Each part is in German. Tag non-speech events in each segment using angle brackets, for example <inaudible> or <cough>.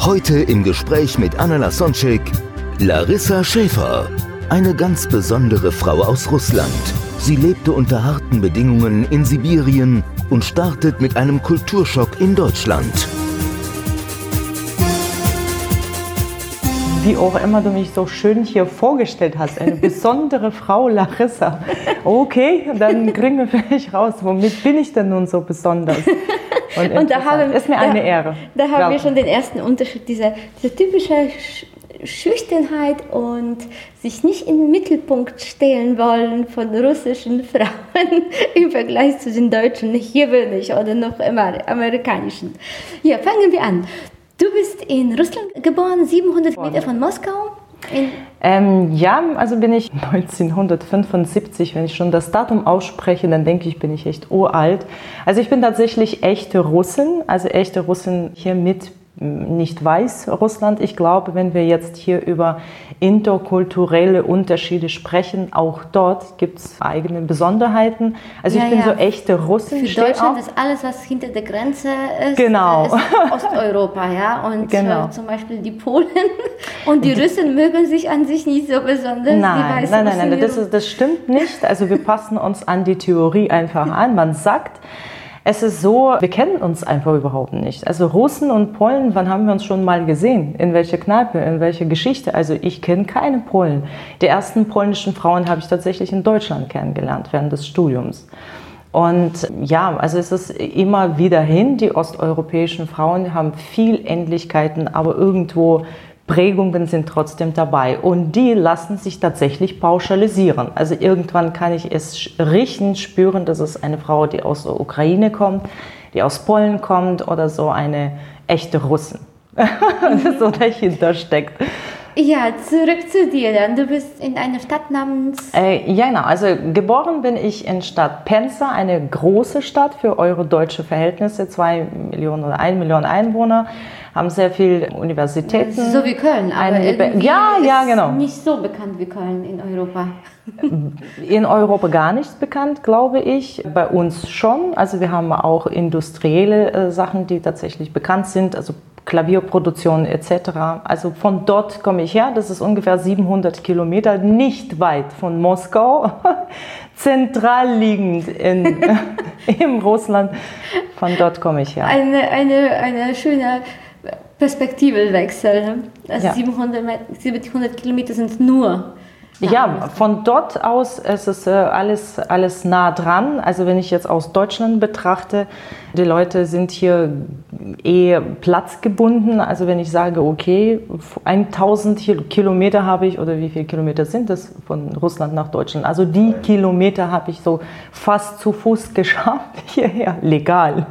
Heute im Gespräch mit Anna Lasonczek, Larissa Schäfer. Eine ganz besondere Frau aus Russland. Sie lebte unter harten Bedingungen in Sibirien und startet mit einem Kulturschock in Deutschland. Wie auch immer du mich so schön hier vorgestellt hast, eine <laughs> besondere Frau Larissa. Okay, dann kriegen wir vielleicht raus, womit bin ich denn nun so besonders? Und da interessant. haben, ist mir da, eine Ehre. Da haben Ja. wir schon den ersten Unterschied, diese, diese typische Sch Schüchternheit und sich nicht in den Mittelpunkt stellen wollen von russischen <laughs> Frauen im Vergleich zu den deutschen, hier bin ich oder noch immer amerikanischen. Ja, fangen wir an. Du bist in Russland geboren, 700 Meter von Moskau. Ähm, ja, also bin ich <laughs> 1975, wenn ich schon das Datum ausspreche, dann denke ich, bin ich echt uralt. Also ich bin tatsächlich echte Russin, also echte Russin hier mit nicht weiß Russland. Ich glaube, wenn wir jetzt hier über interkulturelle Unterschiede sprechen, auch dort gibt es eigene Besonderheiten. Also Ja, ich bin ja. so echte Russin. für Deutschland auch- ist alles, was hinter der Grenze ist, Genau. ist Osteuropa, ja. Und Genau. äh, zum Beispiel die Polen <laughs> und die Russen mögen sich an sich nicht so besonders. Nein, nein, nein, nein, die das, ist, das stimmt nicht. Also wir passen uns an die Theorie einfach an. Man sagt, es ist so, wir kennen uns einfach überhaupt nicht. Also Russen und Polen, wann haben wir uns schon mal gesehen? In welcher Kneipe, in welcher Geschichte? Also ich kenne keine Polen. Die ersten polnischen Frauen habe ich tatsächlich in Deutschland kennengelernt während des Studiums. Und ja, also es ist immer wieder hin, die osteuropäischen Frauen haben viel Ähnlichkeiten, aber irgendwo Prägungen sind trotzdem dabei. Und die lassen sich tatsächlich pauschalisieren. Also irgendwann kann ich es riechen, spüren, dass es eine Frau, die aus der Ukraine kommt, die aus Polen kommt oder so eine echte Russin. das <laughs> so dahinter steckt. Ja, zurück zu dir dann. Du bist in einer Stadt namens. Äh, ja, genau. Also geboren bin ich in Stadt Penza, eine große Stadt für eure deutsche Verhältnisse, zwei Millionen oder ein Million Einwohner, haben sehr viele Universitäten. So wie Köln, aber Ja, ja, ist genau. nicht so bekannt wie Köln in Europa. <laughs> In Europa gar nicht bekannt, glaube ich. Bei uns schon. Also wir haben auch industrielle äh, Sachen, die tatsächlich bekannt sind, also Klavierproduktion etc. Also von dort komme ich her. Das ist ungefähr 700 Kilometer, nicht weit von Moskau, <laughs> zentral liegend in, <laughs> im Russland. Von dort komme ich her. Eine, eine, eine schöne Perspektivewechsel. Also Ja. 700, Met- 700 Kilometer sind nur. Ja, von dort aus ist es äh, alles, alles nah dran. Also wenn ich jetzt aus Deutschland betrachte, die Leute sind hier eh platzgebunden. Also wenn ich sage, okay, 1000 Kil- Kilometer habe ich, oder wie viele Kilometer sind das von Russland nach Deutschland? Also die Kilometer habe ich so fast zu Fuß <laughs> geschafft hierher, legal.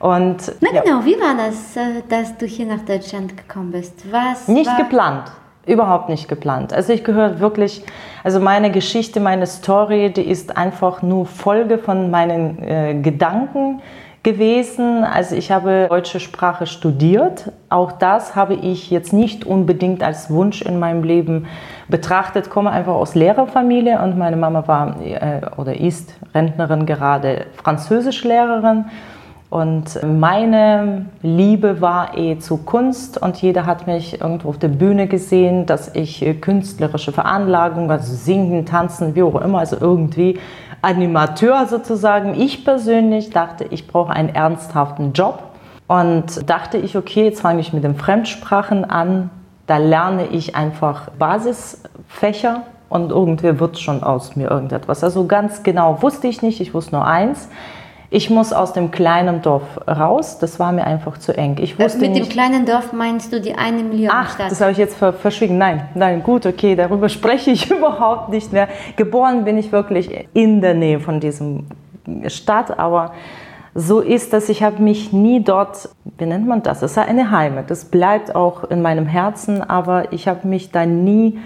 Und Na ja. genau, wie war das, äh, dass du hier nach Deutschland gekommen bist? Was Nicht geplant. Überhaupt nicht geplant. Also ich gehöre wirklich, also meine Geschichte, meine Story, die ist einfach nur Folge von meinen äh, Gedanken gewesen. Also ich habe deutsche Sprache studiert. Auch das habe ich jetzt nicht unbedingt als Wunsch in meinem Leben betrachtet. Komme einfach aus Lehrerfamilie und meine Mama war äh, oder ist Rentnerin gerade Französischlehrerin. Und meine Liebe war eh zu Kunst und jeder hat mich irgendwo auf der Bühne gesehen, dass ich äh, künstlerische Veranlagung, also singen, tanzen, wie auch immer, also irgendwie Animateur sozusagen. Ich persönlich dachte, ich brauche einen ernsthaften Job und dachte ich, okay, jetzt fange ich mit den Fremdsprachen an. Da lerne ich einfach Basisfächer und irgendwie wird schon aus mir irgendetwas. Also ganz genau wusste ich nicht, ich wusste nur eins. Ich muss aus dem kleinen Dorf raus. Das war mir einfach zu eng. Ich Äh, wusste Mit dem nicht. kleinen Dorf meinst du die eine Million Ach, Stadt? das habe ich jetzt ver verschwiegen. Nein, nein, gut, okay, darüber <laughs> spreche ich überhaupt nicht mehr. Geboren bin ich wirklich in der Nähe von diesem Stadt, aber so ist das, ich habe mich nie dort, wie nennt man das? Es ist eine Heimat, das bleibt auch in meinem Herzen, aber ich habe mich da nie,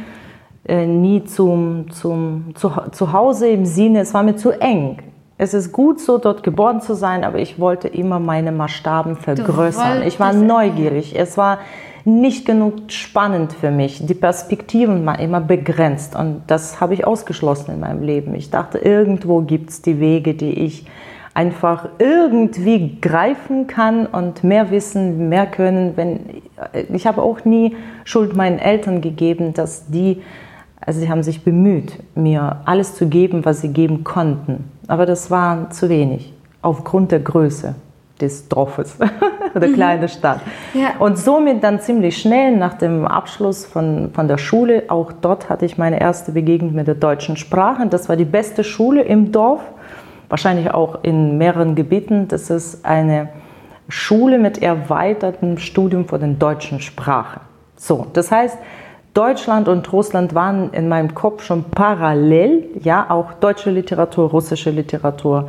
äh, nie zum, zum, zu, zu Hause im Sinne, es war mir zu eng. Es ist gut so, dort geboren zu sein, aber ich wollte immer meine Maßstaben vergrößern. Ich war neugierig. Es war nicht genug spannend für mich. Die Perspektiven waren immer begrenzt und das habe ich ausgeschlossen in meinem Leben. Ich dachte, irgendwo gibt es die Wege, die ich einfach irgendwie greifen kann und mehr wissen, mehr können. Wenn, ich habe auch nie Schuld meinen Eltern gegeben, dass die, also sie haben sich bemüht, mir alles zu geben, was sie geben konnten. Aber das war zu wenig, aufgrund der Größe des Dorfes <laughs> oder mhm. kleine Stadt. Ja. Und somit dann ziemlich schnell nach dem Abschluss von, von der Schule, auch dort hatte ich meine erste Begegnung mit der deutschen Sprache. Das war die beste Schule im Dorf wahrscheinlich auch in mehreren Gebieten. Das ist eine Schule mit erweitertem Studium von den deutschen Sprachen. So, das heißt, Deutschland und Russland waren in meinem Kopf schon parallel, ja, auch deutsche Literatur, russische Literatur.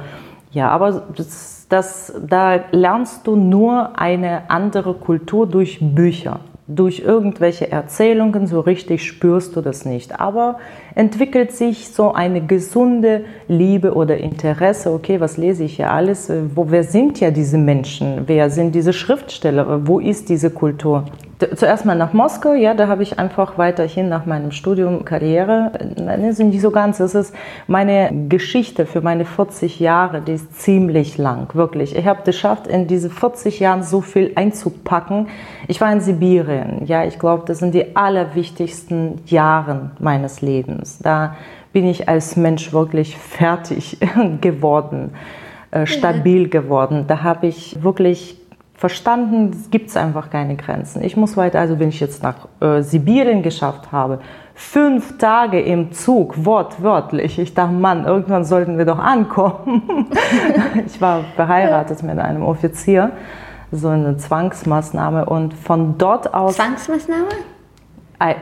Ja, aber das, das, da lernst du nur eine andere Kultur durch Bücher durch irgendwelche Erzählungen, so richtig spürst du das nicht. Aber entwickelt sich so eine gesunde Liebe oder Interesse, okay, was lese ich hier alles? Wo, wer sind ja diese Menschen? Wer sind diese Schriftsteller? Wo ist diese Kultur? Zuerst mal nach Moskau, ja, da habe ich einfach weiterhin nach meinem Studium Karriere, nein, ist nicht so ganz, das ist meine Geschichte für meine 40 Jahre, die ist ziemlich lang, wirklich. Ich habe es geschafft, in diese 40 Jahren so viel einzupacken. Ich war in Sibirien, ja, ich glaube, das sind die allerwichtigsten Jahre meines Lebens. Da bin ich als Mensch wirklich fertig <laughs> geworden, äh, stabil geworden. Da habe ich wirklich verstanden, es gibt einfach keine Grenzen. Ich muss weiter, also wenn ich jetzt nach äh, Sibirien geschafft habe, fünf Tage im Zug, wortwörtlich. Ich dachte, Mann, irgendwann sollten wir doch ankommen. <laughs> ich war verheiratet mit einem Offizier, so eine Zwangsmaßnahme und von dort aus... Zwangsmaßnahme?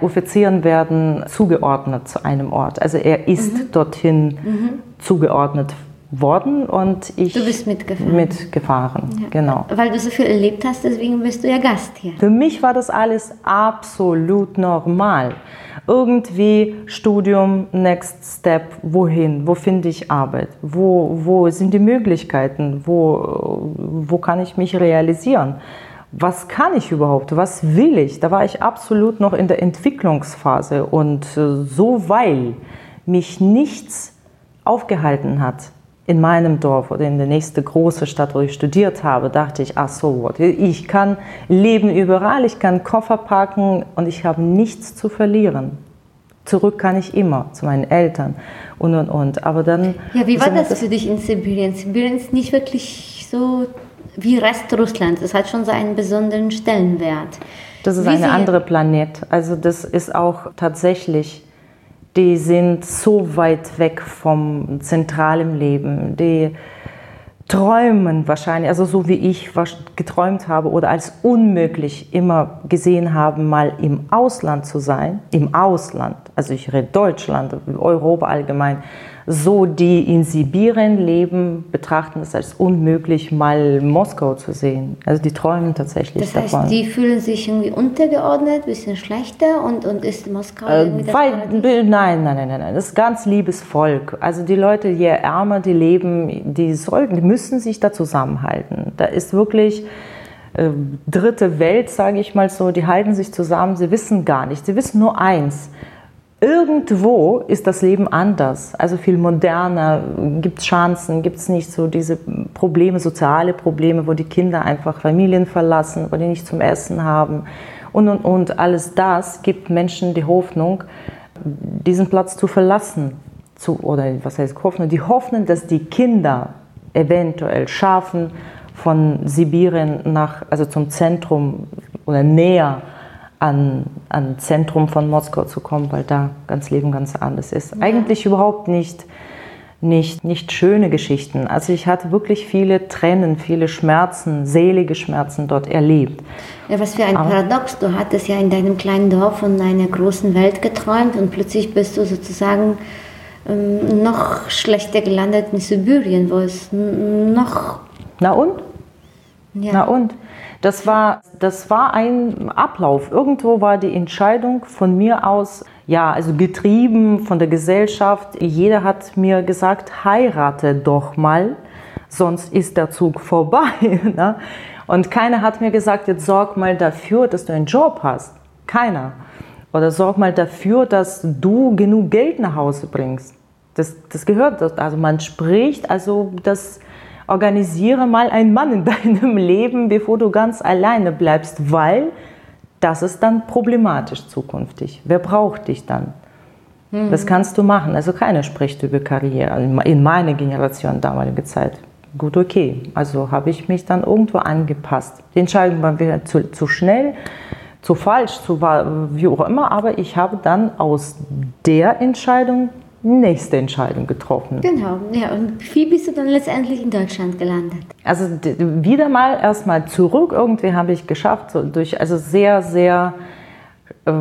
Offizieren werden zugeordnet zu einem Ort. Also er ist mhm. dorthin mhm. zugeordnet worden und ich du bist mitgefahren. mitgefahren ja. genau. Weil du so viel erlebt hast, deswegen bist du ja Gast hier. Für mich war das alles absolut normal. Irgendwie Studium, Next Step, wohin, wo finde ich Arbeit, wo, wo sind die Möglichkeiten, wo, wo kann ich mich realisieren, was kann ich überhaupt, was will ich. Da war ich absolut noch in der Entwicklungsphase und äh, so weil mich nichts aufgehalten hat, in meinem Dorf oder in der nächsten großen Stadt, wo ich studiert habe, dachte ich, ach so, ich kann leben überall, ich kann Koffer packen und ich habe nichts zu verlieren. Zurück kann ich immer zu meinen Eltern und und und. Aber dann. Ja, wie war das, das für dich in Sibirien? Sibirien ist nicht wirklich so wie Rest Russlands. Es hat schon so einen besonderen Stellenwert. Das ist ein anderer Planet. Also das ist auch tatsächlich die sind so weit weg vom zentralen Leben. Die träumen wahrscheinlich, also so wie ich geträumt habe oder als unmöglich immer gesehen haben, mal im Ausland zu sein, im Ausland, also ich rede Deutschland, Europa allgemein, so die in Sibirien leben, betrachten es als unmöglich, mal Moskau zu sehen. Also die träumen tatsächlich das heißt, davon. Die fühlen sich irgendwie untergeordnet, ein bisschen schlechter und, und ist Moskau äh, irgendwie weit, Nein, nein, nein, nein, nein. Das ist ganz liebes Volk. Also die Leute, je ärmer die leben, die sollten, die müssen sich da zusammenhalten. Da ist wirklich äh, dritte Welt, sage ich mal so, die halten sich zusammen, sie wissen gar nicht. Sie wissen nur eins irgendwo ist das Leben anders, also viel moderner, gibt es Chancen, gibt es nicht so diese Probleme, soziale Probleme, wo die Kinder einfach Familien verlassen, wo die nicht zum Essen haben und und und. Alles das gibt Menschen die Hoffnung, diesen Platz zu verlassen. Zu, oder was heißt Hoffnung? Die Hoffnung, dass die Kinder eventuell schaffen, von Sibirien nach, also zum Zentrum oder näher an, an Zentrum von Moskau zu kommen, weil da ganz Leben ganz anders ist. Eigentlich überhaupt nicht, nicht, nicht schöne Geschichten. Also ich hatte wirklich viele Tränen, viele Schmerzen, selige Schmerzen dort erlebt. Ja, was für ein Aber Paradox. Du hattest ja in deinem kleinen Dorf von einer großen Welt geträumt und plötzlich bist du sozusagen ähm, noch schlechter gelandet in Sibirien, wo es noch Na und? Ja. Na und? Das war, das war ein Ablauf. Irgendwo war die Entscheidung von mir aus, ja, also getrieben von der Gesellschaft. Jeder hat mir gesagt, heirate doch mal, sonst ist der Zug vorbei. <laughs> Ne? Und keiner hat mir gesagt, jetzt sorg mal dafür, dass du einen Job hast. Keiner. Oder sorg mal dafür, dass du genug Geld nach Hause bringst. Das, das gehört, also man spricht, also das organisiere mal einen Mann in <laughs> deinem Leben, bevor du ganz alleine bleibst, weil das ist dann problematisch zukünftig. Wer braucht dich dann? Das kannst du machen. Also keiner spricht über Karriere in meiner Generation, damalige Zeit. Gut, okay. Also habe ich mich dann irgendwo angepasst. Die Entscheidung war wieder zu, zu schnell, zu falsch, zu wie auch immer, aber ich habe dann aus der Entscheidung nächste Entscheidung getroffen. Genau, ja. Und wie bist du dann letztendlich in Deutschland gelandet? Also wieder mal erstmal zurück. Irgendwie habe ich geschafft, so durch also sehr, sehr. Äh,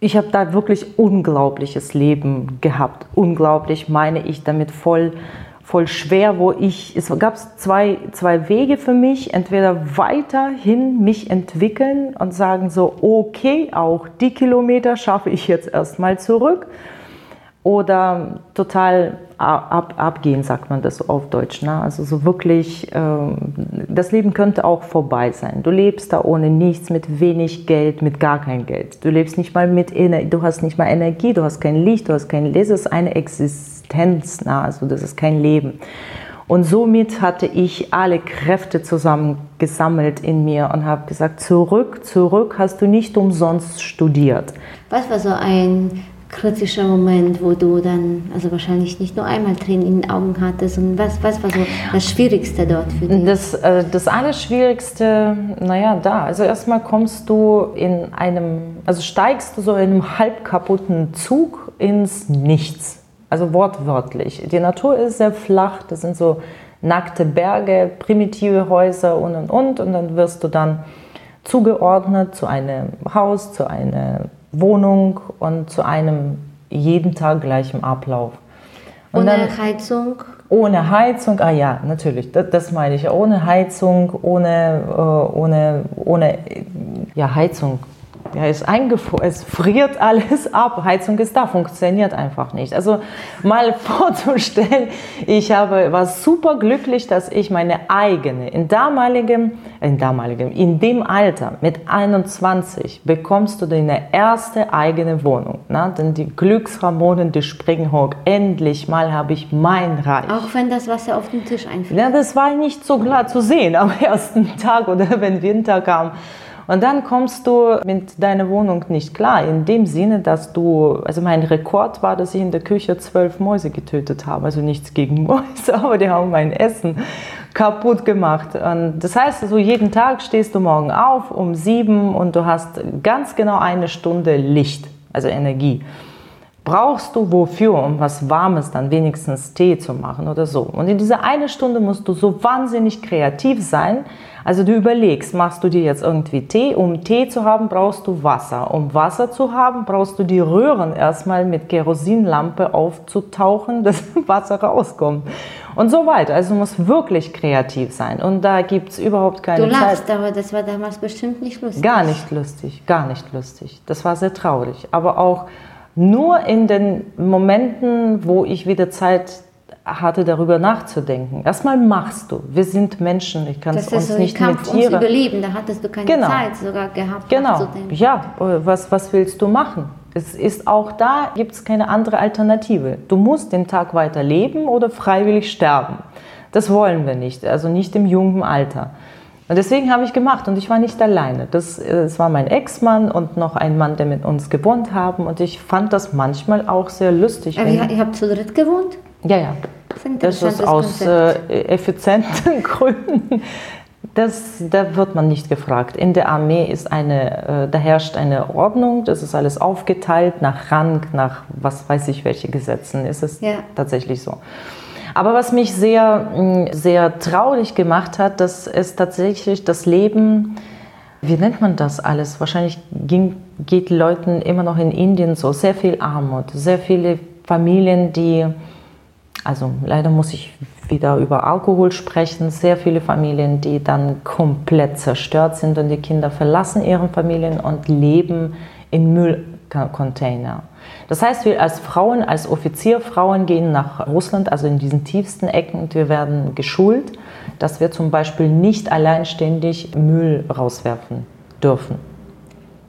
ich habe da wirklich unglaubliches Leben gehabt. Unglaublich meine ich damit voll, voll schwer, wo ich, es gab zwei, zwei Wege für mich, entweder weiterhin mich entwickeln und sagen so, okay, auch die Kilometer schaffe ich jetzt erstmal zurück oder total ab, abgehen, sagt man das auf Deutsch. Ne? Also so wirklich, ähm, das Leben könnte auch vorbei sein. Du lebst da ohne nichts, mit wenig Geld, mit gar kein Geld. Du lebst nicht mal mit, Ener du hast nicht mal Energie, du hast kein Licht, du hast kein, das ist eine Existenz, ne? also das ist kein Leben. Und somit hatte ich alle Kräfte zusammengesammelt in mir und habe gesagt, zurück, zurück, hast du nicht umsonst studiert. Was war so ein kritischer Moment, wo du dann, also wahrscheinlich nicht nur einmal Tränen in den Augen hattest, und was, was war so das Schwierigste dort für dich? Das, äh, das Allerschwierigste, naja, da. Also erstmal kommst du in einem, also steigst du so in einem halb kaputten Zug ins Nichts. Also wortwörtlich. Die Natur ist sehr flach, das sind so nackte Berge, primitive Häuser und und und. Und dann wirst du dann zugeordnet zu einem Haus, zu einer Wohnung und zu einem jeden Tag gleichen Ablauf. Und Ohne dann- Heizung? ohne Heizung, ah ja, natürlich, das, das meine ich. Ohne Heizung, ohne, äh, ohne, ohne ja, Heizung. Ja, ist eingefroren, es friert alles <laughs> ab. Heizung ist da, funktioniert einfach nicht. Also mal <laughs> vorzustellen, ich habe, war super glücklich, dass ich meine eigene, in damaligem, in damaligem, in dem Alter, mit 21, bekommst du deine erste eigene Wohnung. Na? Denn die Glückshormone, die springen hoch. Endlich mal habe ich mein Reich. Auch wenn das Wasser auf den Tisch einfällt. Ja, das war nicht so klar zu sehen am <laughs> ersten Tag oder wenn Winter kam. Und dann kommst du mit deiner Wohnung nicht klar, in dem Sinne, dass du, also mein Rekord war, dass ich in der Küche zwölf Mäuse getötet habe. Also nichts gegen Mäuse, <laughs> aber die haben mein Essen kaputt gemacht. Und das heißt, also jeden Tag stehst du morgen auf um sieben und du hast ganz genau eine Stunde Licht, also Energie brauchst du wofür, um was Warmes dann wenigstens Tee zu machen oder so. Und in dieser eine Stunde musst du so wahnsinnig kreativ sein. Also du überlegst, machst du dir jetzt irgendwie Tee? Um Tee zu haben, brauchst du Wasser. Um Wasser zu haben, brauchst du die Röhren erstmal mit Kerosinlampe aufzutauchen, <laughs> dass Wasser rauskommt. Und so weiter. Also du musst wirklich kreativ sein. Und da gibt es überhaupt keine Du Zeit. lachst, aber das war damals bestimmt nicht lustig. Gar nicht lustig, gar nicht lustig. Das war sehr traurig. Aber auch nur in den Momenten, wo ich wieder Zeit hatte, darüber nachzudenken. Erstmal machst du. Wir sind Menschen. Ich kann Das es ist uns so nicht Kampf mit Tieren. Überleben. Da hattest du keine Genau. Zeit sogar gehabt, Genau. Ja, was, was willst du machen? Es ist auch da, gibt es keine andere Alternative. Du musst den Tag weiter leben oder freiwillig sterben. Das wollen wir nicht, also nicht im jungen Alter. Und deswegen habe ich gemacht und ich war nicht alleine. Das, das war mein Ex-Mann und noch ein Mann, der mit uns gewohnt haben. Und ich fand das manchmal auch sehr lustig. Aber ihr, ihr habt zu dritt gewohnt? ja, ja. Das Das ist aus äh, effizienten <laughs> Gründen. Das, da wird man nicht gefragt. In der Armee ist eine, äh, da herrscht eine Ordnung, das ist alles aufgeteilt nach Rang, nach was weiß ich welche Gesetzen. Ist es Ja. tatsächlich so. Aber was mich sehr, mh, sehr traurig gemacht hat, dass es tatsächlich das Leben, wie nennt man das alles? Wahrscheinlich ging, geht Leuten immer noch in Indien so, sehr viel Armut, sehr viele Familien, die Also leider muss ich wieder über Alkohol sprechen. Sehr viele Familien, die dann komplett zerstört sind und die Kinder verlassen ihre Familien und leben in Müllcontainer. Das heißt, wir als Frauen, als Offizierfrauen gehen nach Russland, also in diesen tiefsten Ecken, und wir werden geschult, dass wir zum Beispiel nicht alleinständig Müll rauswerfen dürfen.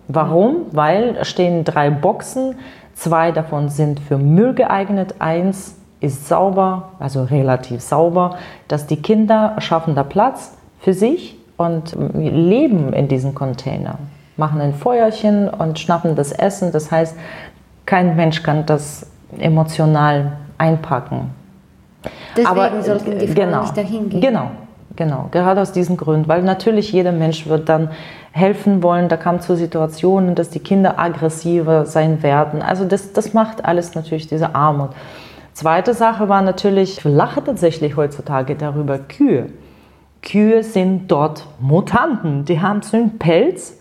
Warum? Weil stehen drei Boxen, zwei davon sind für Müll geeignet, eins ist sauber, also relativ sauber, dass die Kinder schaffen da Platz für sich und leben in diesen Container, machen ein Feuerchen und schnappen das Essen. Das heißt, kein Mensch kann das emotional einpacken. Deswegen Aber, sollten die Frauen genau, nicht dahin gehen. Genau, genau. Gerade aus diesem Grund, weil natürlich jeder Mensch wird dann helfen wollen. Da kam zu Situationen, dass die Kinder aggressiver sein werden. Also das, das macht alles natürlich diese Armut. Zweite Sache war natürlich, ich lache tatsächlich heutzutage darüber, Kühe. Kühe sind dort Mutanten. Die haben so einen Pelz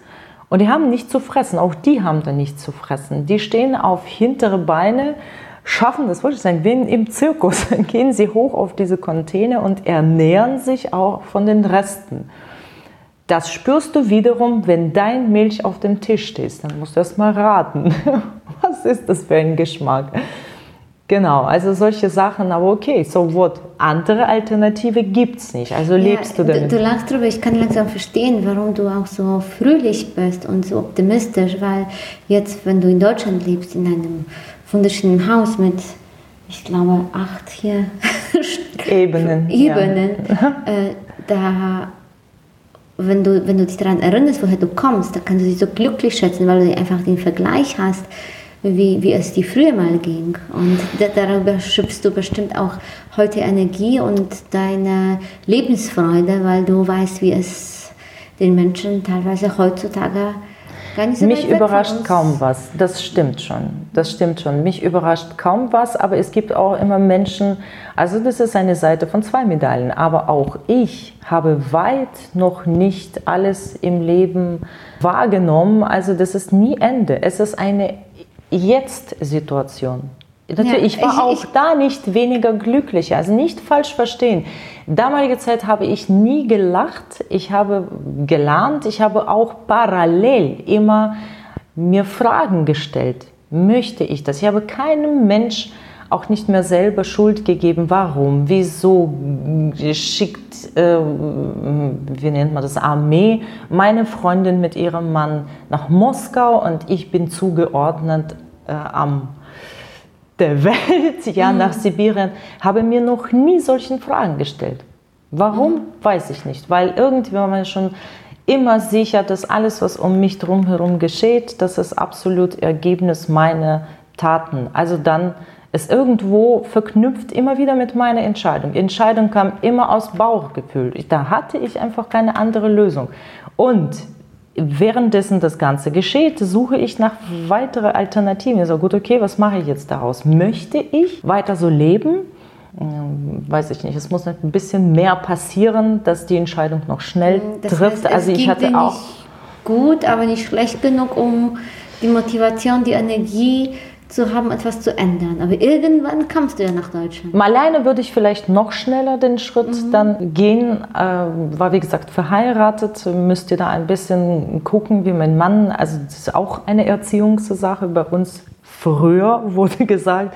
und die haben nichts zu fressen. Auch die haben da nichts zu fressen. Die stehen auf hintere Beine, schaffen, das wollte ich sagen, wie im Zirkus, <laughs> dann gehen sie hoch auf diese Container und ernähren sich auch von den Resten. Das spürst du wiederum, wenn dein Milch auf dem Tisch steht. Dann musst du erst mal raten, <laughs> was ist das für ein Geschmack. Genau, also solche Sachen, aber okay, so what? Andere Alternative gibt es nicht. Also lebst ja, du damit. Du, du lachst drüber, ich kann langsam verstehen, warum du auch so fröhlich bist und so optimistisch, weil jetzt, wenn du in Deutschland lebst, in einem wunderschönen Haus mit, ich glaube, acht hier Ebenen, <laughs> Ebenen ja. äh, da wenn du, wenn du dich daran erinnerst, woher du kommst, da kannst du dich so glücklich schätzen, weil du einfach den Vergleich hast wie, wie es dir früher mal ging. Und darüber schöpfst du bestimmt auch heute Energie und deine Lebensfreude, weil du weißt, wie es den Menschen teilweise heutzutage so Mich überrascht kaum was, das stimmt schon. Das stimmt schon. Mich überrascht kaum was, aber es gibt auch immer Menschen, also das ist eine Seite von zwei Medaillen, aber auch ich habe weit noch nicht alles im Leben wahrgenommen. Also das ist nie Ende. Es ist eine Jetzt-Situation. Natürlich, ja, ich war ich, auch ich, da nicht weniger glücklicher, also nicht falsch verstehen. Damalige Zeit habe ich nie gelacht, ich habe gelernt, ich habe auch parallel immer mir Fragen gestellt. Möchte ich das? Ich habe keinem Mensch auch nicht mehr selber Schuld gegeben. Warum? Wieso schickt, äh, wie nennt man das, Armee meine Freundin mit ihrem Mann nach Moskau und ich bin zugeordnet äh, am der <laughs> Welt, ja, mhm. nach Sibirien, habe mir noch nie solchen Fragen gestellt. Warum, mhm. weiß ich nicht. Weil irgendwie war man schon immer sicher, dass alles, was um mich drumherum geschieht, das ist absolut Ergebnis meiner Taten. Also dann ist irgendwo verknüpft immer wieder mit meiner Entscheidung. Die Entscheidung kam immer aus Bauchgefühl. Da hatte ich einfach keine andere Lösung. Und währenddessen das Ganze geschieht, suche ich nach weiteren Alternativen. Ich so, gut, okay, was mache ich jetzt daraus? Möchte ich weiter so leben? Ähm, weiß ich nicht. Es muss ein bisschen mehr passieren, dass die Entscheidung noch schnell das trifft. Heißt, also ich hatte auch gut, aber nicht schlecht genug, um die Motivation, die Energie zu haben, etwas zu ändern. Aber irgendwann kommst du ja nach Deutschland. Mal alleine würde ich vielleicht noch schneller den Schritt mhm. dann gehen. Äh, war wie gesagt verheiratet, müsst ihr da ein bisschen gucken, wie mein Mann, also das ist auch eine Erziehungssache bei uns. Früher <laughs> wurde gesagt,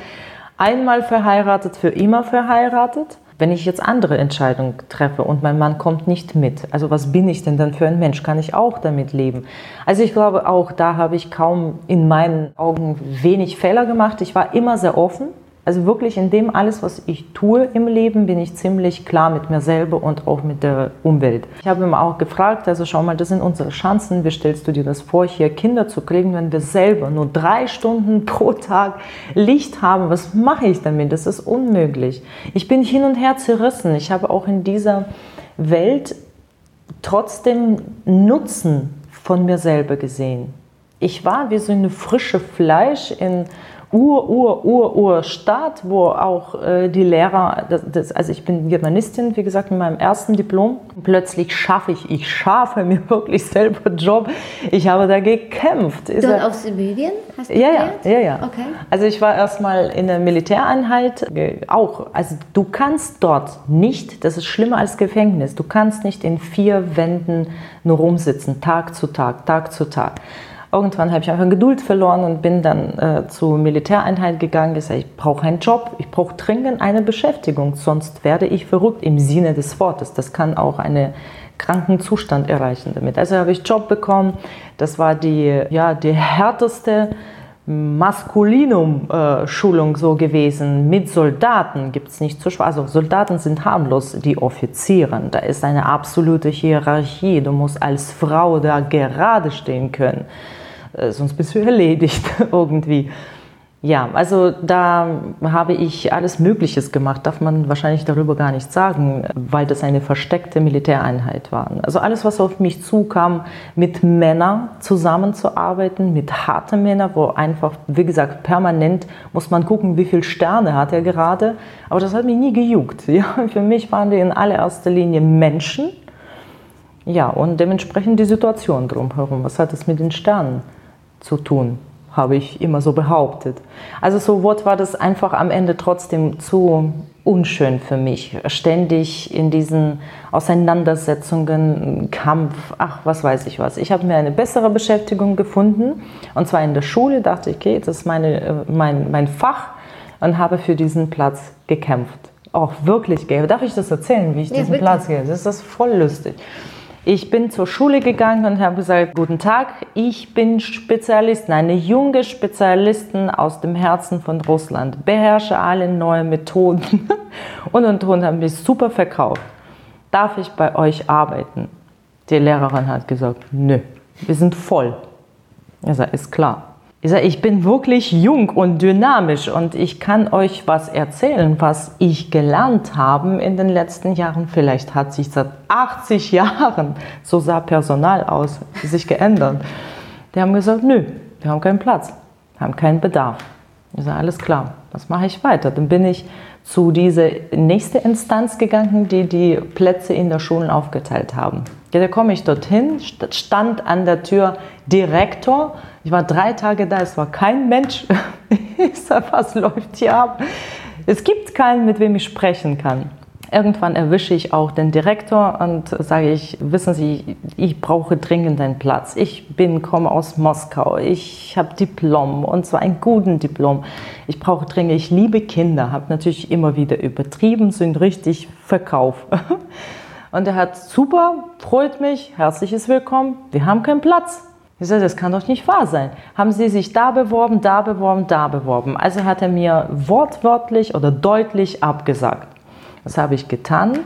einmal verheiratet, für immer verheiratet. Wenn ich jetzt andere Entscheidungen treffe und mein Mann kommt nicht mit, also was bin ich denn dann für ein Mensch? Kann ich auch damit leben? Also ich glaube, auch da habe ich kaum in meinen Augen wenig Fehler gemacht. Ich war immer sehr offen also wirklich in dem alles, was ich tue im Leben, bin ich ziemlich klar mit mir selber und auch mit der Umwelt. Ich habe ihm auch gefragt, also schau mal, das sind unsere Chancen. Wie stellst du dir das vor, hier Kinder zu kriegen, wenn wir selber nur drei Stunden <laughs> pro Tag Licht haben? Was mache ich damit? Das ist unmöglich. Ich bin hin und her zerrissen. Ich habe auch in dieser Welt trotzdem Nutzen von mir selber gesehen. Ich war wie so eine frische Fleisch in Ur, Ur, Ur, Ur Staat, wo auch äh, die Lehrer, das, das, also ich bin Germanistin, wie gesagt, mit meinem ersten Diplom. Plötzlich schaffe ich, ich schaffe <laughs> mir wirklich selber Job. Ich habe da gekämpft. Ist Dort auf Sibirien? Hast du ja, ja, ja, ja. Okay. Also ich war erstmal in der Militäreinheit, auch. Also du kannst dort nicht, das ist schlimmer als Gefängnis, du kannst nicht in vier Wänden nur rumsitzen, Tag zu Tag, Tag zu Tag. Irgendwann habe ich einfach Geduld verloren und bin dann äh, zur Militäreinheit gegangen. Ich sage, ich brauche einen Job, ich brauche dringend eine Beschäftigung, sonst werde ich verrückt im Sinne des Wortes. Das kann auch einen kranken Zustand erreichen damit. Also habe ich Job bekommen. Das war die, ja, die härteste Maskulinum-Schulung äh, so gewesen. Mit Soldaten gibt es nicht zu schwach. Also Soldaten sind harmlos, die Offizieren. Da ist eine absolute Hierarchie. Du musst als Frau da gerade stehen können. Äh, sonst bist du <laughs> erledigt irgendwie. Ja, also da habe ich alles Mögliches gemacht, darf man wahrscheinlich darüber gar nicht sagen, weil das eine versteckte Militäreinheit war. Also alles, was auf mich zukam, mit Männern zusammenzuarbeiten, mit harten Männern, wo einfach, wie gesagt, permanent muss man gucken, wie viele Sterne hat er gerade. Aber das hat mich nie gejuckt. <laughs> Ja, für mich waren die in allererster Linie Menschen. Ja, und dementsprechend die Situation drumherum. Was hat es mit den Sternen zu tun? habe ich immer so behauptet. Also so Wort war das einfach am Ende trotzdem zu unschön für mich. Ständig in diesen Auseinandersetzungen, Kampf, ach, was weiß ich was. Ich habe mir eine bessere Beschäftigung gefunden und zwar in der Schule, dachte ich, okay, das ist meine, äh, mein, mein Fach und habe für diesen Platz gekämpft. Auch wirklich, darf ich das erzählen, wie ich ja, diesen bitte. Platz gehe? Das ist voll lustig. Ich bin zur Schule gegangen und habe gesagt, guten Tag, ich bin Spezialistin, eine junge Spezialistin aus dem Herzen von Russland, beherrsche alle neuen Methoden <laughs> und und und, habe mich super verkauft. Darf ich bei euch arbeiten? Die Lehrerin hat gesagt, nö, wir sind voll. Ich sage, ist klar. Ich sage, ich bin wirklich jung und dynamisch und ich kann euch was erzählen, was ich gelernt habe in den letzten Jahren. Vielleicht hat sich seit 80 <laughs> Jahren, so sah Personal aus, sich geändert. Die haben gesagt, nö, wir haben keinen Platz, haben keinen Bedarf. Ich sage, alles klar, was mache ich weiter? Dann bin ich zu dieser nächsten Instanz gegangen, die die Plätze in der Schule aufgeteilt haben. Ja, da komme ich dorthin, stand an der Tür Direktor. Ich war drei Tage da, es war kein Mensch. <laughs> Ich sag, was läuft hier ab? Es gibt keinen, mit wem ich sprechen kann. Irgendwann erwische ich auch den Direktor und sage ich, wissen Sie, ich brauche dringend einen Platz. Ich bin, komme aus Moskau, ich habe Diplom und zwar einen guten Diplom. Ich brauche dringend, ich liebe Kinder, habe natürlich immer wieder übertrieben, sind richtig Verkauf. <laughs> Und er hat, super, freut mich, herzliches Willkommen, wir haben keinen Platz. Ich sage, das kann doch nicht wahr sein. Haben Sie sich da beworben, da beworben, da beworben? Also hat er mir wortwörtlich oder deutlich abgesagt. Was habe ich getan?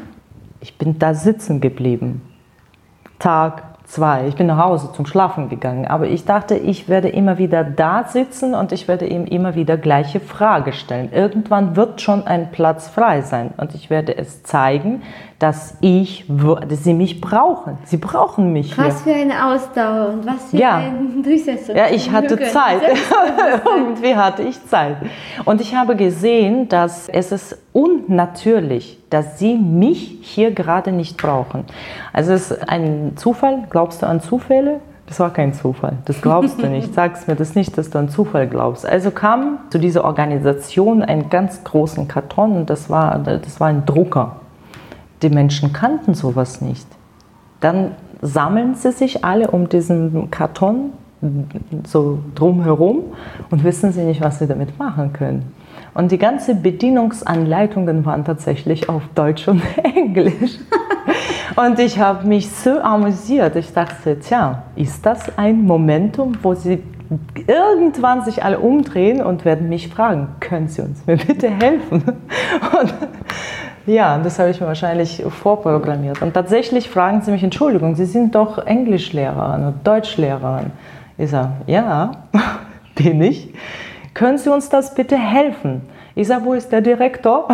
Ich bin da sitzen geblieben. Tag, zwei. Ich bin nach Hause zum Schlafen gegangen. Aber ich dachte, ich werde immer wieder da sitzen und ich werde ihm immer wieder gleiche Frage stellen. Irgendwann wird schon ein Platz frei sein und ich werde es zeigen, dass ich, dass sie mich brauchen. Sie brauchen mich. Was hier. für eine Ausdauer und was für ja. eine <laughs> Durchsetzung. Ja, ich hatte Zeit. <laughs> Irgendwie hatte ich Zeit. Und ich habe gesehen, dass es ist unnatürlich, dass sie mich hier gerade nicht brauchen. Also es ist ein Zufall. Glaubst du an Zufälle? Das war kein Zufall. Das glaubst du nicht. <laughs> Sagst mir das nicht, dass du an Zufall glaubst. Also kam zu dieser Organisation einen ganz großen Karton und das war, das war ein Drucker. Die Menschen kannten sowas nicht. Dann sammeln sie sich alle um diesen Karton so drumherum und wissen sie nicht, was sie damit machen können. Und die ganzen Bedienungsanleitungen waren tatsächlich auf Deutsch und <laughs> Englisch. Und ich habe mich so amüsiert. Ich dachte, tja, ist das ein Momentum, wo sie irgendwann sich alle umdrehen und werden mich fragen, können Sie uns mir bitte helfen? Und ja, das habe ich mir wahrscheinlich vorprogrammiert. Und tatsächlich fragen sie mich, Entschuldigung, Sie sind doch Englischlehrerin oder Deutschlehrerin. Ich sage, ja, <laughs> bin ich. Können Sie uns das bitte helfen? Ich sage, wo ist der Direktor?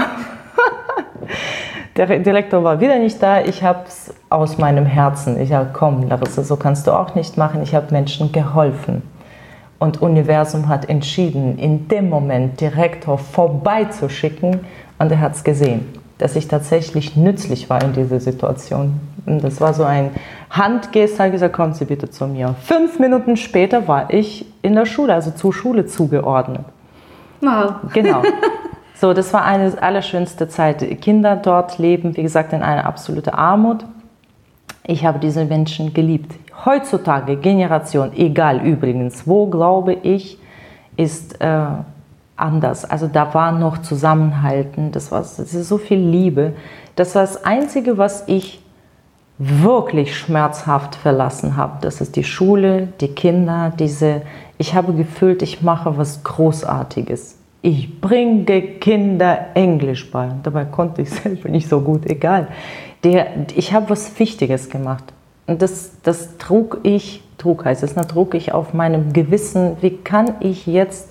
<laughs> der Direktor war wieder nicht da. Ich habe es aus meinem Herzen. Ich sage, komm, Larissa, so kannst du auch nicht machen. Ich habe Menschen geholfen. Und Universum hat entschieden, in dem Moment Direktor vorbeizuschicken und er hat es gesehen, dass ich tatsächlich nützlich war in dieser Situation. Und das war so ein Handgest, hat gesagt, kommen Sie bitte zu mir. Fünf Minuten später war ich in der Schule, also zur Schule zugeordnet. Wow. Genau. <laughs> So, das war eine allerschönste Zeit. Kinder dort leben, wie gesagt, in einer absoluten Armut. Ich habe diese Menschen geliebt. Heutzutage, Generation, egal übrigens, wo glaube ich, ist äh, anders. Also da war noch Zusammenhalten, das war das ist so viel Liebe. Das war das Einzige, was ich wirklich schmerzhaft verlassen habe. Das ist die Schule, die Kinder, diese. Ich habe gefühlt, ich mache was Großartiges. Ich bringe Kinder Englisch bei. Dabei konnte ich <laughs> selber nicht so gut, egal. Der, ich habe was Wichtiges gemacht. Und das, das trug ich, trug heißt es, das trug ich auf meinem Gewissen. Wie kann ich jetzt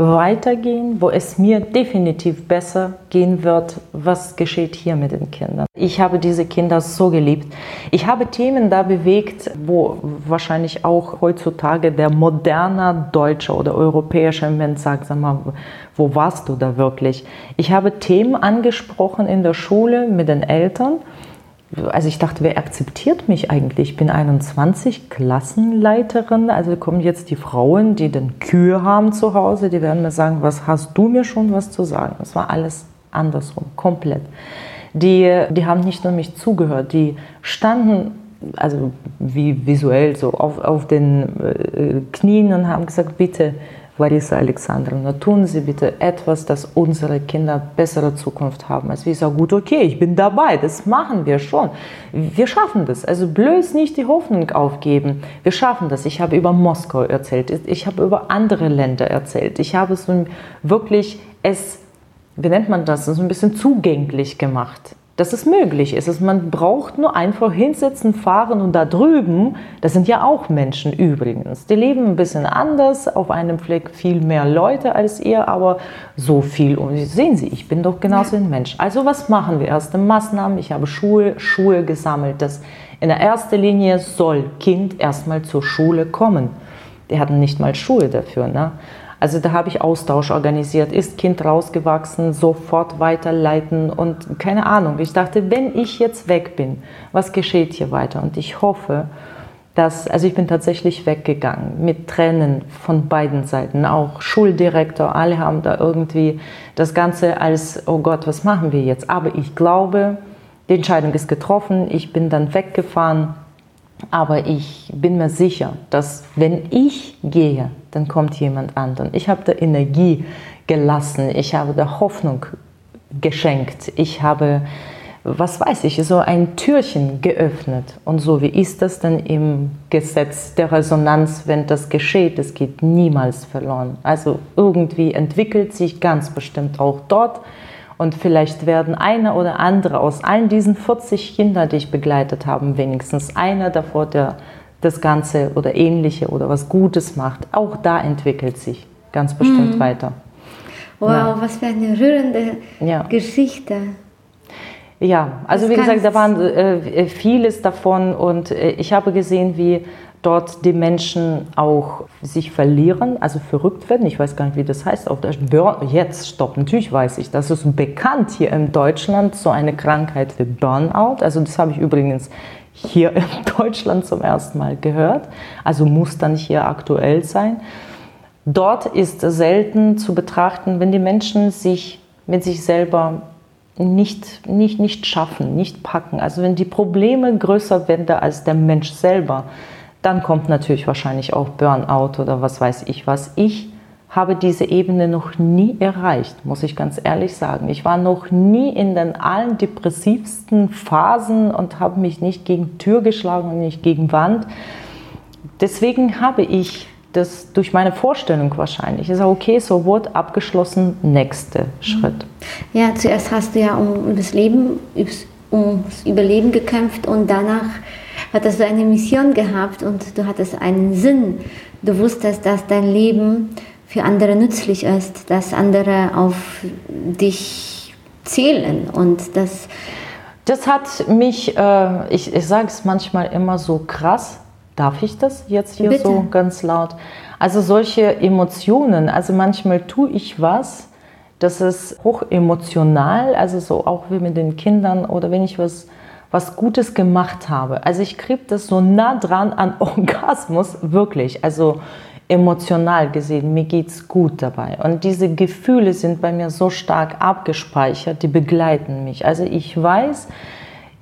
weitergehen, wo es mir definitiv besser gehen wird, was geschieht hier mit den Kindern. Ich habe diese Kinder so geliebt. Ich habe Themen da bewegt, wo wahrscheinlich auch heutzutage der moderne deutsche oder europäische Mensch sagt, sag mal, wo warst du da wirklich? Ich habe Themen angesprochen in der Schule mit den Eltern also ich dachte, wer akzeptiert mich eigentlich? Ich bin 21, Klassenleiterin. Also kommen jetzt die Frauen, die dann Kühe haben zu Hause, die werden mir sagen, was hast du mir schon was zu sagen? Das war alles andersrum, komplett. Die, die haben nicht nur mich zugehört, die standen also wie visuell so auf, auf den äh, Knien und haben gesagt, bitte Larissa Alexandrovna, tun Sie bitte etwas, dass unsere Kinder bessere Zukunft haben. Also ich sage, gut, okay, ich bin dabei, das machen wir schon. Wir schaffen das. Also bloß nicht die Hoffnung aufgeben. Wir schaffen das. Ich habe über Moskau erzählt, ich habe über andere Länder erzählt. Ich habe so wirklich es, wie nennt man das, so ein bisschen zugänglich gemacht dass es möglich ist. Also man braucht nur einfach hinsetzen, fahren und da drüben, das sind ja auch Menschen übrigens. Die leben ein bisschen anders, auf einem Fleck viel mehr Leute als ihr, aber so viel. Und sehen Sie, ich bin doch genauso ein Mensch. Also was machen wir? Erste Maßnahmen, ich habe Schuhe, Schuhe gesammelt. Das in der ersten Linie soll Kind erstmal zur Schule kommen. Die hatten nicht mal Schuhe dafür. Ne? Also da habe ich Austausch organisiert. Ist Kind rausgewachsen, sofort weiterleiten und keine Ahnung. Ich dachte, wenn ich jetzt weg bin, was geschieht hier weiter? Und ich hoffe, dass, also ich bin tatsächlich weggegangen mit Tränen von beiden Seiten, auch Schuldirektor, alle haben da irgendwie das Ganze als, oh Gott, was machen wir jetzt? Aber ich glaube, die Entscheidung ist getroffen, ich bin dann weggefahren aber ich bin mir sicher, dass wenn ich gehe, dann kommt jemand anderen. Ich habe der Energie gelassen, ich habe der Hoffnung geschenkt, ich habe, was weiß ich, so ein Türchen geöffnet. Und so wie ist das denn im Gesetz der Resonanz, wenn das geschieht, es geht niemals verloren. Also irgendwie entwickelt sich ganz bestimmt auch dort und vielleicht werden einer oder andere aus allen diesen 40 Kindern, die ich begleitet habe, wenigstens einer davor, der das Ganze oder ähnliche oder was Gutes macht. Auch da entwickelt sich ganz bestimmt mhm. weiter. Wow, ja. was für eine rührende ja. Geschichte. Ja, also das wie gesagt, da waren äh, vieles davon und äh, ich habe gesehen, wie dort die Menschen auch sich verlieren, also verrückt werden. Ich weiß gar nicht, wie das heißt auf Deutsch. Jetzt, stopp, natürlich weiß ich, das ist bekannt hier in Deutschland, so eine Krankheit wie Burnout. Also das habe ich übrigens hier in <laughs> Deutschland zum ersten Mal gehört. Also muss dann hier aktuell sein. Dort ist selten zu betrachten, wenn die Menschen sich mit sich selber nicht, nicht, nicht schaffen, nicht packen. Also wenn die Probleme größer werden als der Mensch selber, dann kommt natürlich wahrscheinlich auch Burnout oder was weiß ich was. Ich habe diese Ebene noch nie erreicht, muss ich ganz ehrlich sagen. Ich war noch nie in den allen depressivsten Phasen und habe mich nicht gegen Tür geschlagen und nicht gegen Wand. Deswegen habe ich das durch meine Vorstellung wahrscheinlich. Ich sage, okay, so wurde abgeschlossen, nächster Schritt. Ja, zuerst hast du ja um das Leben, ums Überleben gekämpft und danach hattest du eine Mission gehabt und du hattest einen Sinn. Du wusstest, dass dein Leben für andere nützlich ist, dass andere auf dich zählen und das. Das hat mich, äh, ich, ich sage es manchmal immer so krass, Darf ich das jetzt hier Bitte. so ganz laut? Also solche Emotionen, also manchmal tue ich was, das ist hoch emotional, also so auch wie mit den Kindern oder wenn ich was, was Gutes gemacht habe. Also ich kriege das so nah dran an <laughs> Orgasmus, wirklich. Also emotional gesehen, mir geht's gut dabei. Und diese Gefühle sind bei mir so stark abgespeichert, die begleiten mich. Also ich weiß,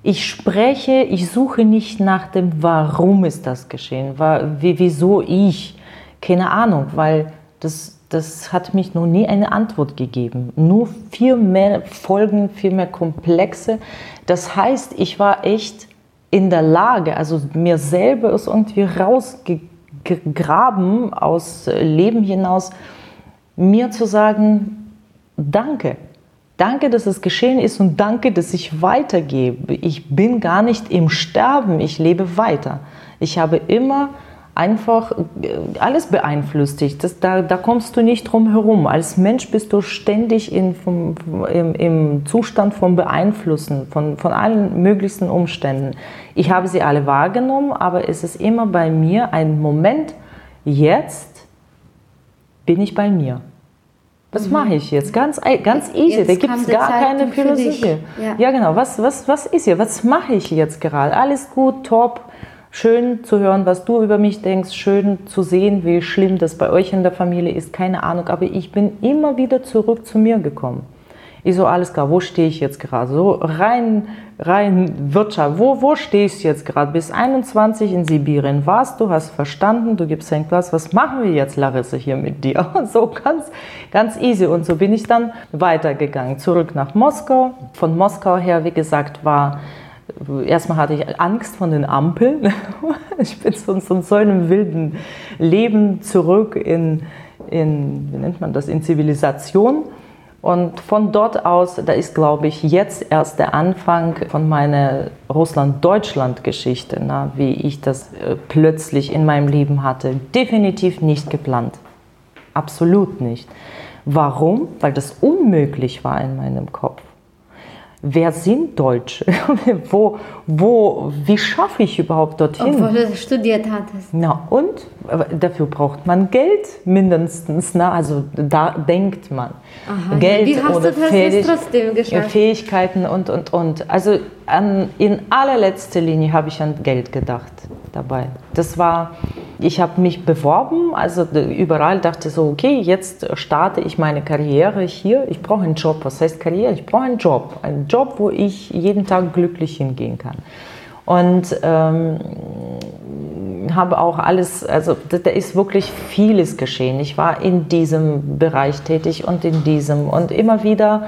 ich spreche, ich suche nicht nach dem, warum ist das geschehen, wie, wieso ich, keine Ahnung, weil das, das hat mich noch nie eine Antwort gegeben. Nur viel mehr Folgen, viel mehr Komplexe. Das heißt, ich war echt in der Lage, also mir selber ist irgendwie rausgegangen, gegraben aus Leben hinaus, mir zu sagen, danke. Danke, dass es geschehen ist und danke, dass ich weitergebe. Ich bin gar nicht im Sterben, ich lebe weiter. Ich habe immer einfach äh, alles beeinflusst dich. Das, da, da kommst du nicht drum herum. Als Mensch bist du ständig in, vom, im, im Zustand von Beeinflussen, von, von allen möglichsten Umständen. Ich habe sie alle wahrgenommen, aber es ist immer bei mir ein Moment, jetzt bin ich bei mir. Was mhm. mache ich jetzt? Ganz, ganz easy. Jetzt da gibt es gar keine Philosophie. Ja. ja. genau. Was, was, was ist hier? Was mache ich jetzt gerade? Alles gut, top. Schön zu hören, was du über mich denkst. Schön zu sehen, wie schlimm das bei euch in der Familie ist. Keine Ahnung. Aber ich bin immer wieder zurück zu mir gekommen. Ich so, alles klar, wo stehe ich jetzt gerade? So rein, rein Wirtschaft, wo, wo stehst du jetzt gerade? Bis 21 in Sibirien warst du, hast verstanden, du gibst ein Glas, was machen wir jetzt, Larissa, hier mit dir? <laughs> so ganz, ganz easy. Und so bin ich dann weitergegangen, zurück nach Moskau. Von Moskau her, wie gesagt, war erstmal hatte ich Angst von den Ampeln. <laughs> Ich bin so, so, so einem wilden Leben zurück in, in, wie nennt man das, in Zivilisation. Und von dort aus, da ist, glaube ich, jetzt erst der Anfang von meiner Russland-Deutschland-Geschichte, wie ich das äh, plötzlich in meinem Leben hatte. Definitiv nicht geplant. Absolut nicht. Warum? Weil das unmöglich war in meinem Kopf wer sind Deutsche? <laughs> wo, wo, wie schaffe ich überhaupt dorthin? Obwohl du studiert hattest. Na und? Dafür braucht man Geld mindestens. Na? Also da denkt man. Aha, Geld wie hast oder du das Fähig trotzdem geschafft? Fähigkeiten und, und, und. Also an, in allerletzter Linie habe ich an Geld gedacht dabei. Das war, ich habe mich beworben, also überall dachte so, okay, jetzt starte ich meine Karriere hier. Ich brauche einen Job. Was heißt Karriere? Ich brauche einen Job. Einen Job, wo ich jeden Tag glücklich hingehen kann. Und ähm, habe auch alles, also da ist wirklich vieles geschehen. Ich war in diesem Bereich tätig und in diesem und immer wieder,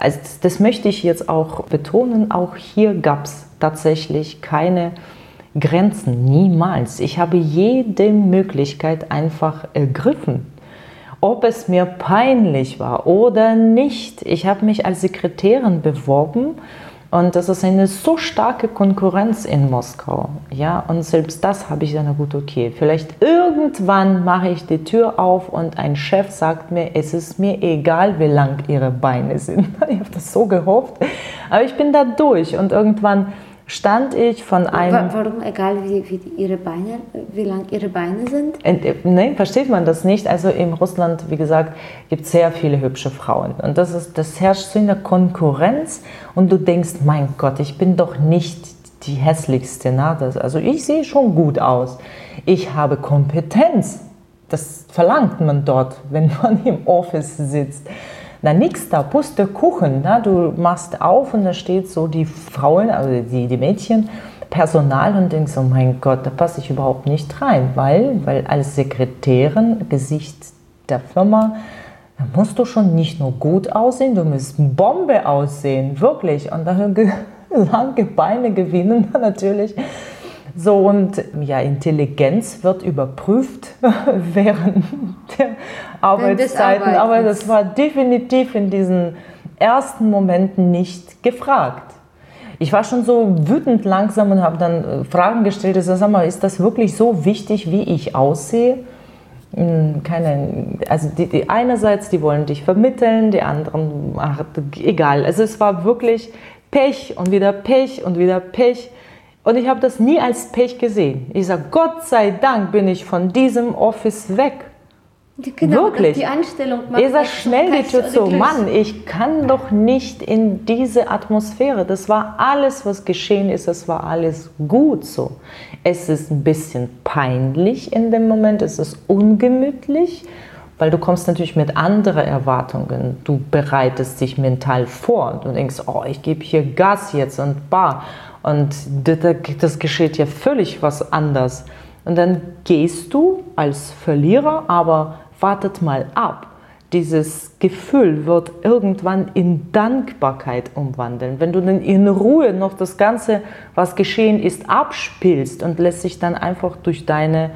also das möchte ich jetzt auch betonen, auch hier gab es tatsächlich keine Grenzen, niemals. Ich habe jede Möglichkeit einfach ergriffen. Ob es mir peinlich war oder nicht. Ich habe mich als Sekretärin beworben und das ist eine so starke Konkurrenz in Moskau. Ja, und selbst das habe ich dann gut, okay. Vielleicht irgendwann mache ich die Tür auf und ein Chef sagt mir, es ist mir egal, wie lang ihre Beine sind. <laughs> Ich habe das so gehofft. Aber ich bin da durch und irgendwann stand ich von einem. Warum egal, wie, wie ihre Beine, wie lang ihre Beine sind? Äh, Nein, versteht man das nicht. Also in Russland, wie gesagt, gibt es sehr viele hübsche Frauen. Und das, ist, das herrscht so in der Konkurrenz und du denkst, mein Gott, ich bin doch nicht die hässlichste. Na? Das, also ich sehe schon gut aus. Ich habe Kompetenz. Das verlangt man dort, wenn man im Office sitzt. Na nix da, Pustekuchen. Du machst auf und da steht so die Frauen, also die, die Mädchen, Personal und denkst, oh mein Gott, da passe ich überhaupt nicht rein, weil, weil als Sekretärin, Gesicht der Firma, da musst du schon nicht nur gut aussehen, du musst Bombe aussehen, wirklich. Und dann <laughs> lange Beine gewinnen natürlich. So, und ja, Intelligenz wird überprüft <laughs> während der Arbeitszeiten, aber das war definitiv in diesen ersten Momenten nicht gefragt. Ich war schon so wütend langsam und habe dann äh, Fragen gestellt. Ich sag mal, ist das wirklich so wichtig, wie ich aussehe? Hm, keine, also die, die einerseits, die wollen dich vermitteln, die anderen, ach, egal. Also es war wirklich Pech und wieder Pech und wieder Pech Und ich habe das nie als Pech gesehen. Ich sage, Gott sei Dank bin ich von diesem Office weg. Genau, Wirklich. Die Ihr sagt echt schnell die Tür zu. Glück. Mann, ich kann doch nicht in diese Atmosphäre. Das war alles, was geschehen ist, das war alles gut so. Es ist ein bisschen peinlich in dem Moment, es ist ungemütlich, weil du kommst natürlich mit anderen Erwartungen. Du bereitest dich mental vor. Du denkst, oh, ich gebe hier Gas jetzt und bar. Und das, geschieht ja völlig was anders. Und dann gehst du als Verlierer, aber wartet mal ab. Dieses Gefühl wird irgendwann in Dankbarkeit umwandeln. Wenn du dann in Ruhe noch das Ganze, was geschehen ist, abspielst und lässt sich dann einfach durch deine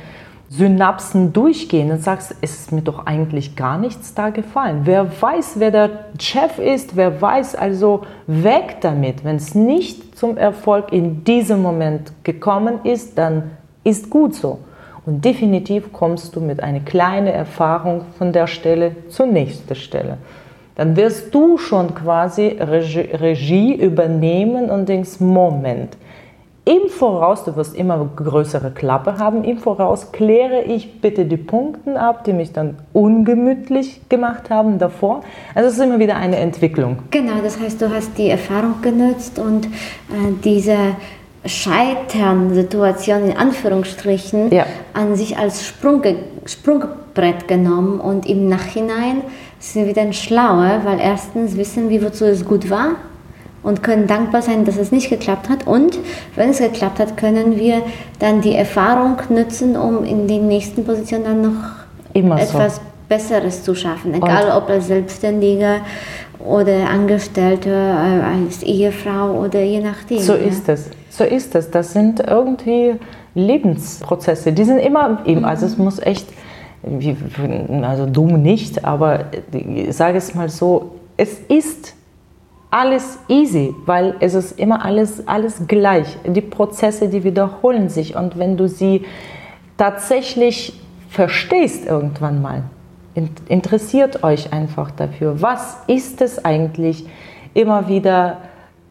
Synapsen durchgehen und sagst, es ist mir doch eigentlich gar nichts da gefallen. Wer weiß, wer der Chef ist, wer weiß, also weg damit. Wenn es nicht zum Erfolg in diesem Moment gekommen ist, dann ist gut so. Und definitiv kommst du mit einer kleinen Erfahrung von der Stelle zur nächsten Stelle. Dann wirst du schon quasi Regie, übernehmen und denkst, Moment, im Voraus, du wirst immer größere Klappe haben, im Voraus kläre ich bitte die Punkte ab, die mich dann ungemütlich gemacht haben davor. Also es ist immer wieder eine Entwicklung. Genau, das heißt, du hast die Erfahrung genutzt und äh, diese Scheitern-Situation in Anführungsstrichen Ja. an sich als Sprungge Sprungbrett genommen und im Nachhinein sind wir dann schlauer, weil erstens wissen wir, wozu es gut war und können dankbar sein, dass es nicht geklappt hat. Und wenn es geklappt hat, können wir dann die Erfahrung nutzen, um in den nächsten Positionen dann noch Immer so. etwas Besseres zu schaffen. Egal ob als Selbstständiger oder Angestellte, äh, als Ehefrau oder je nachdem. So ja. ist es. So ist es. Das sind irgendwie Lebensprozesse. Die sind immer eben, also es muss echt, also dumm nicht, aber ich sage es mal so, es ist alles easy, weil es ist immer alles, alles gleich. Die Prozesse, die wiederholen sich. Und wenn du sie tatsächlich verstehst irgendwann mal, in- interessiert euch einfach dafür, was ist es eigentlich immer wieder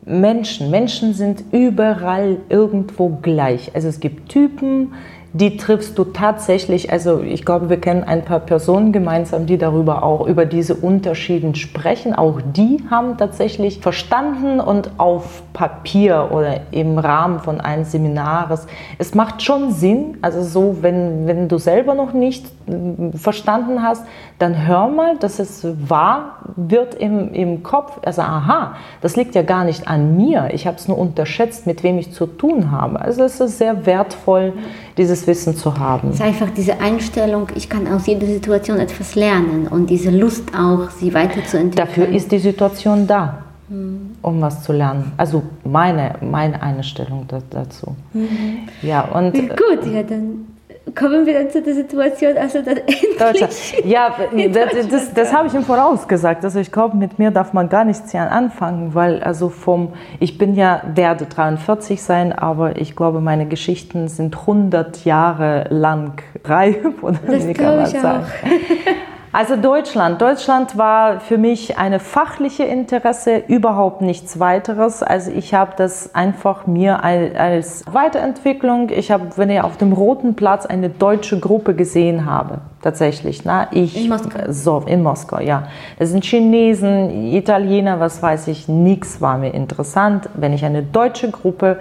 Menschen. Menschen sind überall irgendwo gleich. Also es gibt Typen, die triffst du tatsächlich, also ich glaube, wir kennen ein paar Personen gemeinsam, die darüber auch über diese Unterschieden sprechen. Auch die haben tatsächlich verstanden und auf Papier oder im Rahmen von einem Seminares. Es macht schon Sinn, also so, wenn, wenn du selber noch nicht äh, verstanden hast, dann hör mal, dass es wahr wird im, im Kopf. Also aha, das liegt ja gar nicht an mir. Ich habe es nur unterschätzt, mit wem ich zu tun habe. Also es ist sehr wertvoll, dieses Wissen zu haben. Es ist einfach diese Einstellung, ich kann aus jeder Situation etwas lernen und diese Lust auch, sie weiterzuentwickeln. Dafür ist die Situation da, um was zu lernen. Also meine, meine Einstellung da, dazu. Ja, und Gut, ja, dann kommen wir dann zu der Situation, also dann <laughs> endlich. Ja, in das, das, das habe ich im Voraus gesagt. Also ich glaube, mit mir darf man gar nichts hier anfangen, weil also vom, ich bin ja, werde 43 sein, aber ich glaube, meine Geschichten sind 100 Jahre lang reif. Oder Das glaube ich sagen? <laughs> Also Deutschland. Deutschland war für mich eine fachliche Interesse, überhaupt nichts weiteres. Also ich habe das einfach mir al- als Weiterentwicklung, ich habe, wenn ich auf dem Roten Platz eine deutsche Gruppe gesehen habe, tatsächlich, na, ich, In Moskau. so, in Moskau, ja. Das sind Chinesen, Italiener, was weiß ich, nichts war mir interessant. Wenn ich eine deutsche Gruppe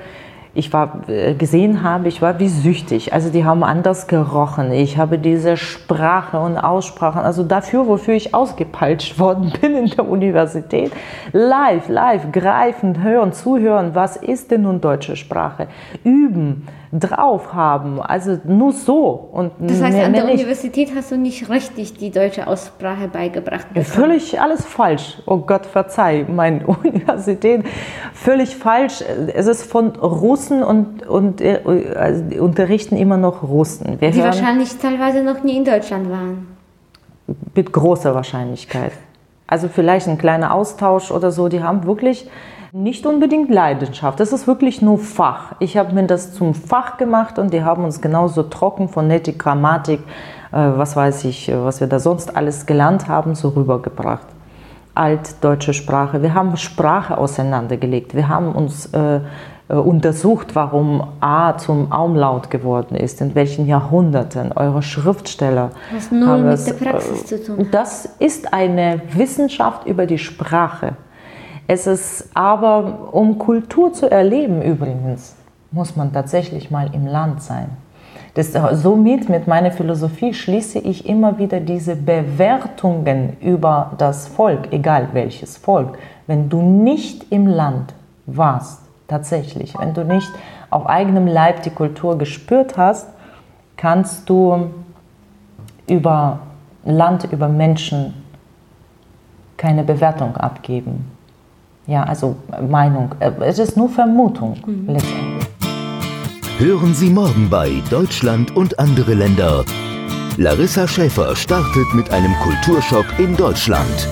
ich war äh, gesehen habe, ich war wie süchtig. Also die haben anders gerochen. Ich habe diese Sprache und Aussprachen, also dafür, wofür ich ausgepeitscht worden <laughs> bin in der Universität, live, live, greifen, hören, zuhören. Was ist denn nun deutsche Sprache? Üben, drauf haben. Also nur so und Das heißt, mehr, an der. Universität hast du nicht richtig die deutsche Aussprache beigebracht. bekommen. Völlig alles falsch. Oh Gott, verzeih, meine <laughs> Universität. Völlig falsch. Es ist von Russen und, und äh, also die unterrichten immer noch Russen. Wir Die hören wahrscheinlich teilweise noch nie in Deutschland waren. mit großer Wahrscheinlichkeit. Also vielleicht ein kleiner Austausch oder so. Die haben wirklich nicht unbedingt Leidenschaft. Das ist wirklich nur Fach. Ich habe mir das zum Fach gemacht und die haben uns genauso trocken Phonetik, Grammatik, äh, was weiß ich, äh, was wir da sonst alles gelernt haben, so rübergebracht. Altdeutsche Sprache. Wir haben Sprache auseinandergelegt. Wir haben uns äh, äh, untersucht, warum A zum Umlaut geworden ist, in welchen Jahrhunderten. Eure Schriftsteller Was null haben mit der Praxis äh, zu tun hat. Das ist eine Wissenschaft über die Sprache. Es ist aber, um Kultur zu erleben übrigens, muss man tatsächlich mal im Land sein. Das, somit mit meiner Philosophie schließe ich immer wieder diese Bewertungen über das Volk, egal welches Volk. Wenn du nicht im Land warst, tatsächlich, wenn du nicht auf eigenem Leib die Kultur gespürt hast, kannst du über Land, über Menschen keine Bewertung abgeben. Ja, also Meinung. Es ist nur Vermutung letztendlich. Hören Sie morgen bei Deutschland und andere Länder. Larissa Schäfer startet mit einem Kulturschock in Deutschland.